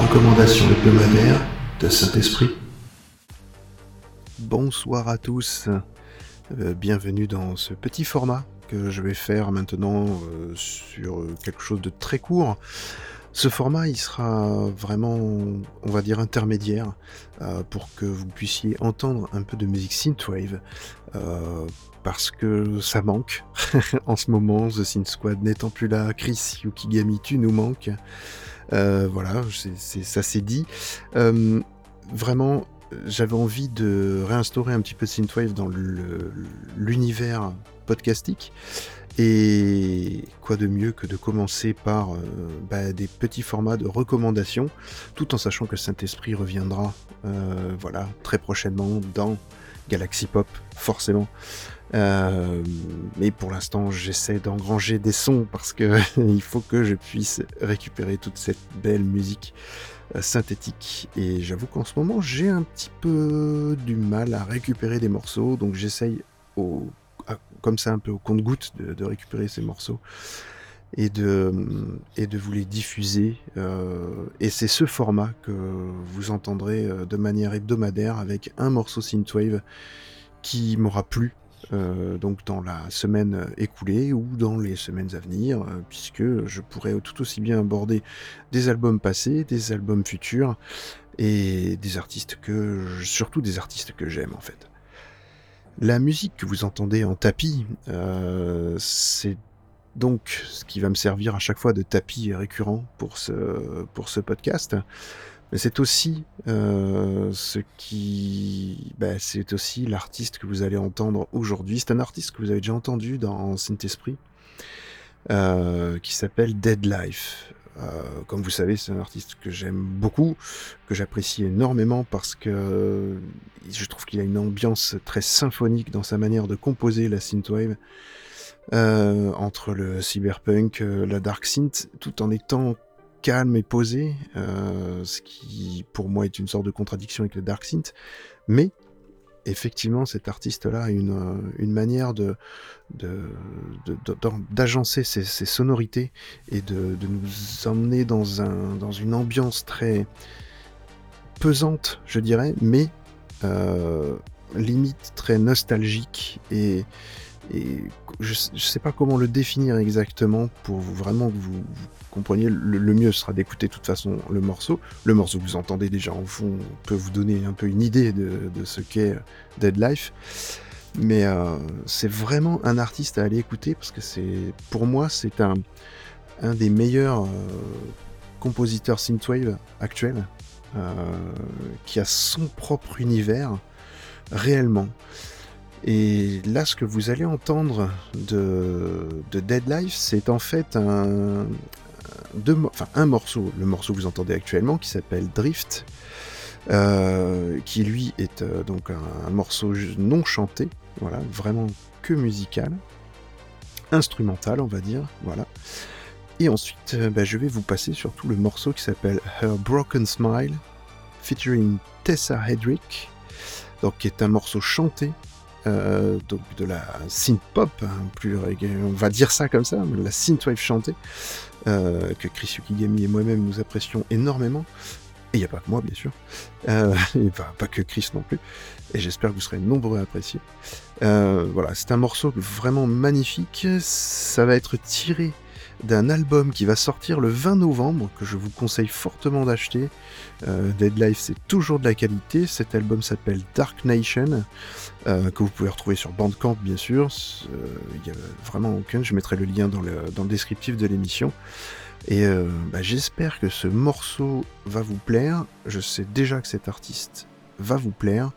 recommandation hebdomadaire de Saint-Esprit. Bonsoir à tous, Euh, bienvenue dans ce petit format que je vais faire maintenant euh, sur quelque chose de très court. Ce format, il sera vraiment, on va dire, intermédiaire euh, pour que vous puissiez entendre un peu de musique synthwave euh, parce que ça manque en ce moment. The Synth Squad n'étant plus là, Chris Yukigami, tu nous manques. Euh, voilà, ça c'est dit. Euh, vraiment, j'avais envie de réinstaurer un petit peu synthwave dans l'univers podcastique. Et quoi de mieux que de commencer par euh, bah, des petits formats de recommandations, tout en sachant que Saint-Esprit reviendra euh, voilà, très prochainement dans Galaxy Pop, forcément. Euh, mais pour l'instant, j'essaie d'engranger des sons parce que il faut que je puisse récupérer toute cette belle musique synthétique. Et j'avoue qu'en ce moment, j'ai un petit peu du mal à récupérer des morceaux, donc j'essaye au, comme ça un peu au compte-goutte de, récupérer ces morceaux et de, vous les diffuser. euh, et c'est ce format que vous entendrez euh, de manière hebdomadaire avec un morceau synthwave qui m'aura plu euh, donc dans la semaine écoulée ou dans les semaines à venir, puisque je pourrais tout aussi bien aborder des albums passés, des albums futurs et des artistes que, surtout des artistes que j'aime en fait. La musique que vous entendez en tapis, euh, c'est donc ce qui va me servir à chaque fois de tapis récurrent pour ce, pour ce podcast. Mais c'est aussi euh, ce qui, bah, c'est aussi l'artiste que vous allez entendre aujourd'hui. C'est un artiste que vous avez déjà entendu dans Synth Esprit, euh, qui s'appelle Dead Life. Euh, comme vous savez, c'est un artiste que j'aime beaucoup, que j'apprécie énormément parce que je trouve qu'il a une ambiance très symphonique dans sa manière de composer la synthwave. Euh, entre le cyberpunk, euh, la dark synth, tout en étant calme et posé, euh, ce qui pour moi est une sorte de contradiction avec le dark synth, mais effectivement cet artiste-là a une, euh, manière de, d'agencer ses, sonorités et de, de nous emmener dans, un, dans une ambiance très pesante, je dirais, mais euh, limite très nostalgique et, et je, je sais pas comment le définir exactement pour vraiment que vous, compreniez. Le, mieux sera d'écouter de toute façon le morceau. Le morceau que vous entendez déjà en fond peut vous donner un peu une idée de, ce qu'est Dead Life. Mais euh, c'est vraiment un artiste à aller écouter parce que pour moi, c'est un, un des meilleurs euh, compositeurs synthwave actuels euh, qui a son propre univers réellement. Et là, ce que vous allez entendre de, de Dead Life, c'est en fait un, morceau, le morceau que vous entendez actuellement, qui s'appelle Drift, euh, qui lui est euh, donc un, morceau non chanté, voilà, vraiment que musical, instrumental, on va dire, voilà. Et ensuite, euh, bah, je vais vous passer surtout le morceau qui s'appelle Her Broken Smile, featuring Tessa Hedrick, donc qui est un morceau chanté, euh, donc de la synth pop, hein, plus on va dire ça comme ça, de la synthwave chantée, euh, que Chris Yukigami et moi-même nous apprécions énormément. Et il n'y a pas que moi, bien sûr. Euh, pas, que Chris non plus. Et j'espère que vous serez nombreux à apprécier. Voilà, c'est un morceau vraiment magnifique. Ça va être tiré d'un album qui va sortir le 20 novembre, que je vous conseille fortement d'acheter. Euh, Dead Life, c'est toujours de la qualité. Cet album s'appelle Dark Nation, euh, que vous pouvez retrouver sur Bandcamp, bien sûr. Euh, Il y a vraiment aucun. Je mettrai le lien dans le, descriptif de l'émission. Et euh, bah, j'espère que ce morceau va vous plaire. Je sais déjà que cet artiste va vous plaire,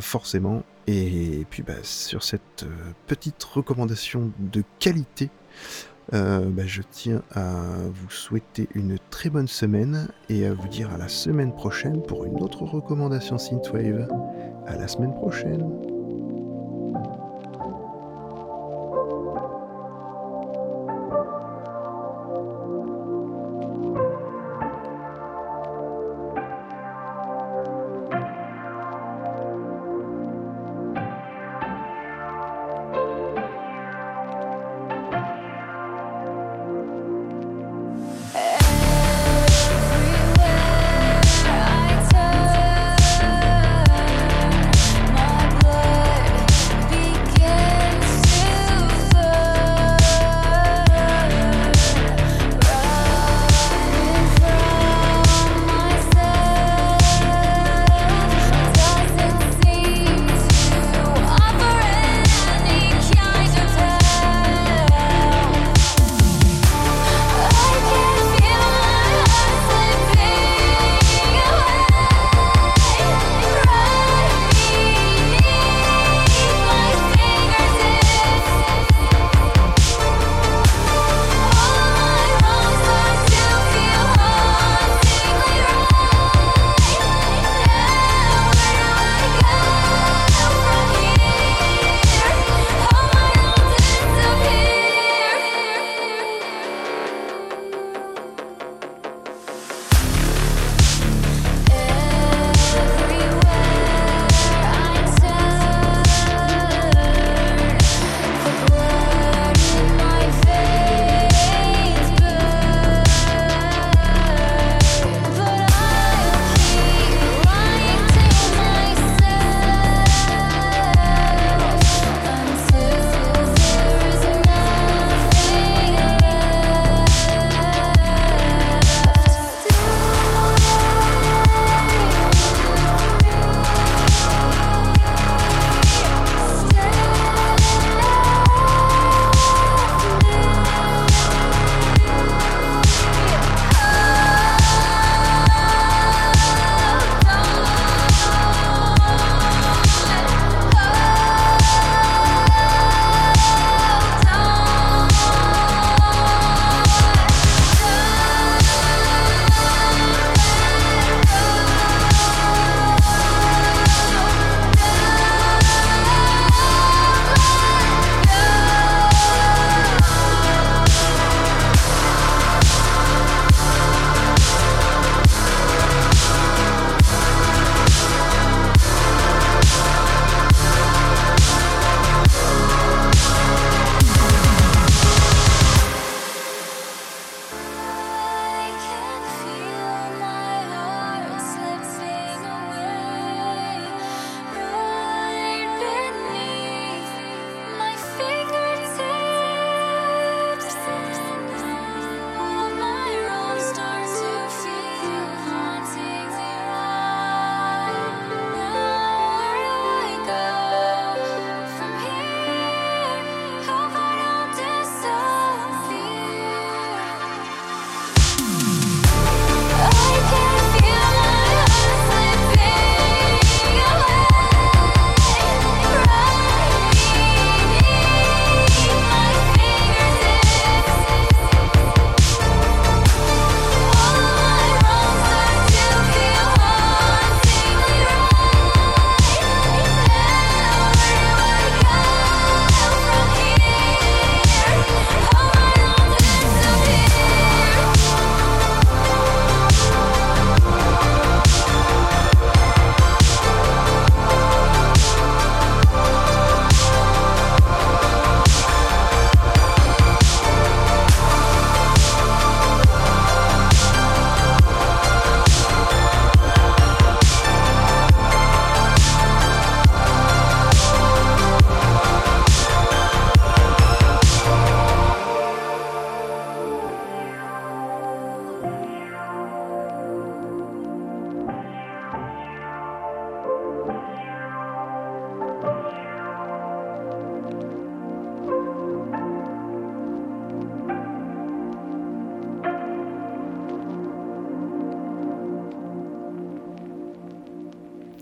forcément. Et, puis bah, sur cette petite recommandation de qualité, Euh, bah, je tiens à vous souhaiter une très bonne semaine et à vous dire à la semaine prochaine pour une autre recommandation Synthwave. À la semaine prochaine.